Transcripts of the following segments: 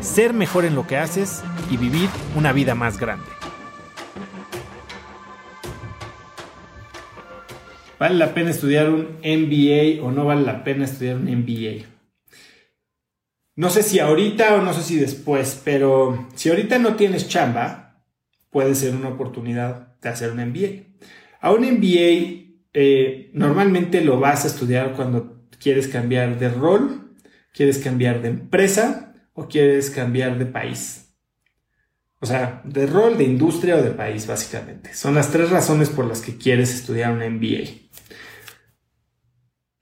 ser mejor en lo que haces y vivir una vida más grande. ¿Vale la pena estudiar un MBA o no vale la pena estudiar un MBA? No sé si ahorita o no sé si después, pero si ahorita no tienes chamba, puede ser una oportunidad de hacer un MBA. A un MBA eh, normalmente lo vas a estudiar cuando quieres cambiar de rol, quieres cambiar de empresa o quieres cambiar de país. O sea, de rol, de industria o de país, básicamente. Son las tres razones por las que quieres estudiar un MBA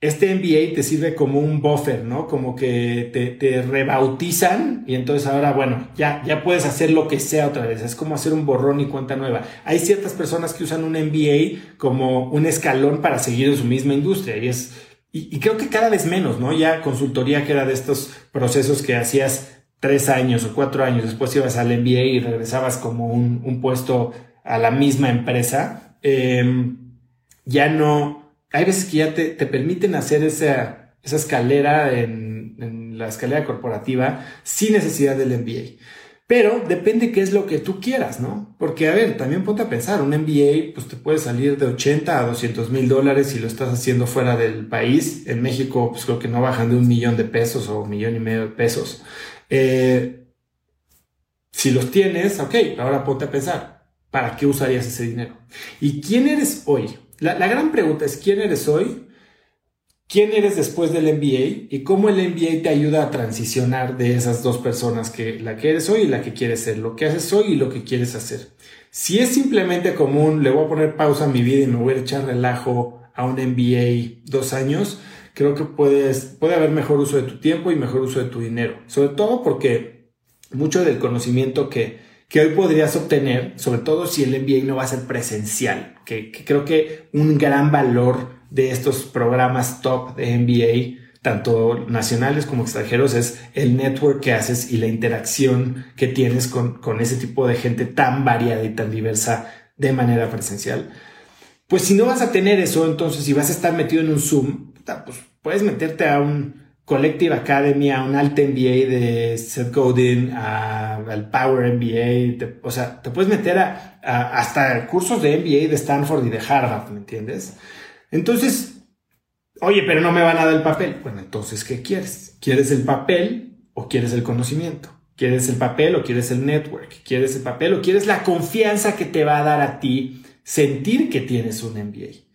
este MBA te sirve como un buffer, ¿no? Como que te, rebautizan y entonces ahora, bueno, ya, ya puedes hacer lo que sea otra vez. Es como hacer un borrón y cuenta nueva. Hay ciertas personas que usan un MBA como un escalón para seguir en su misma industria y es, y, creo que cada vez menos, ¿no? Ya consultoría que era de estos procesos que hacías tres años o cuatro años, después ibas al MBA y regresabas como un, puesto a la misma empresa. Em, ya no, hay veces que ya te, permiten hacer esa, esa escalera en, en, la escalera corporativa sin necesidad del MBA. Pero depende qué es lo que tú quieras, ¿no? Porque, a ver, también ponte a pensar, un MBA pues te puede salir de 80 a 200 mil dólares si lo estás haciendo fuera del país. En México, pues creo que no bajan de un millón de pesos o un millón y medio de pesos. Eh, si los tienes, ok, ahora ponte a pensar, ¿para qué usarías ese dinero? ¿Y quién eres hoy? La, gran pregunta es, ¿quién eres hoy? ¿Quién eres después del MBA? Y cómo el MBA te ayuda a transicionar de esas dos personas, que la que eres hoy y la que quieres ser, lo que haces hoy y lo que quieres hacer. Si es simplemente común, le voy a poner pausa a mi vida y me voy a echar relajo a un MBA dos años, creo que puedes, puede haber mejor uso de tu tiempo y mejor uso de tu dinero. Sobre todo porque mucho del conocimiento que, que hoy podrías obtener, sobre todo si el MBA no va a ser presencial, que, creo que un gran valor de estos programas top de MBA, tanto nacionales como extranjeros, es el network que haces y la interacción que tienes con, con ese tipo de gente tan variada y tan diversa de manera presencial. Pues si no vas a tener eso, entonces si vas a estar metido en un Zoom, pues puedes meterte a un Collective Academy, a un Alt MBA de Seth Godin, al Power MBA, o sea, te puedes meter a, hasta cursos de MBA de Stanford y de Harvard, ¿me entiendes? Entonces, oye, pero no me van a dar el papel. Bueno, entonces, ¿qué quieres? ¿Quieres el papel o quieres el conocimiento? ¿Quieres el papel o quieres el network? ¿Quieres el papel o quieres la confianza que te va a dar a ti sentir que tienes un MBA?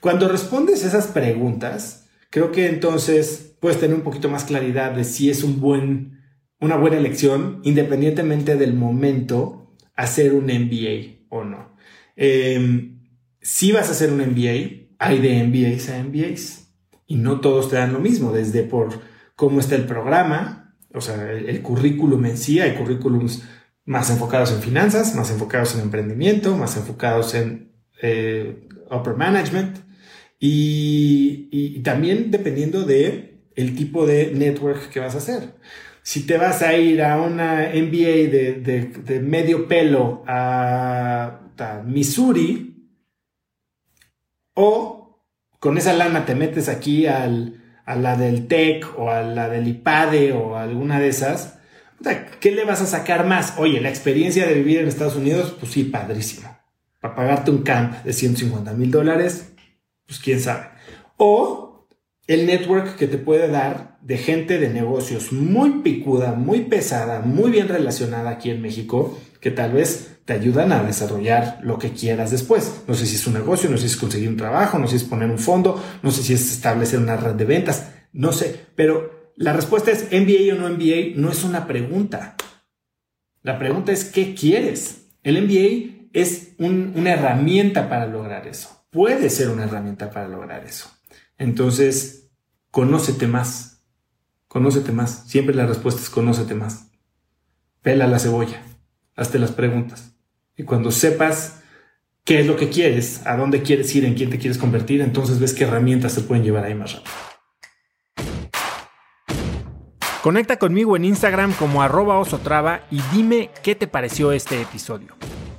Cuando respondes esas preguntas, creo que entonces puedes tener un poquito más claridad de si es un buen, una buena elección, independientemente del momento, hacer un MBA o no. Em, si vas a hacer un MBA, hay de MBAs a MBAs y no todos te dan lo mismo, desde por cómo está el programa, o sea, el, currículum en sí, hay currículums más enfocados en finanzas, más enfocados en emprendimiento, más enfocados en eh, upper management y, también dependiendo de el tipo de network que vas a hacer. Si te vas a ir a una MBA de, medio pelo a, Missouri, o con esa lana te metes aquí al, a la del TEC o a la del IPADE o alguna de esas, ¿qué le vas a sacar más? Oye, la experiencia de vivir en Estados Unidos, pues sí, padrísimo. Para pagarte un camp de 150 mil dólares, pues quién sabe. O el network que te puede dar de gente de negocios muy picuda, muy pesada, muy bien relacionada aquí en México, que tal vez te ayudan a desarrollar lo que quieras después. No sé si es un negocio, no sé si es conseguir un trabajo, no sé si es poner un fondo, no sé si es establecer una red de ventas, no sé, pero la respuesta es MBA o no MBA no es una pregunta. La pregunta es ¿qué quieres? El MBA es una herramienta para lograr eso. Puede ser una herramienta para lograr eso. Entonces, conócete más. Conócete más. Siempre la respuesta es conócete más. pela la cebolla, hazte las preguntas. Y cuando sepas qué es lo que quieres, a dónde quieres ir, en quién te quieres convertir, entonces ves qué herramientas te pueden llevar ahí más rápido. Conecta conmigo en Instagram como arroba osotrava y dime qué te pareció este episodio.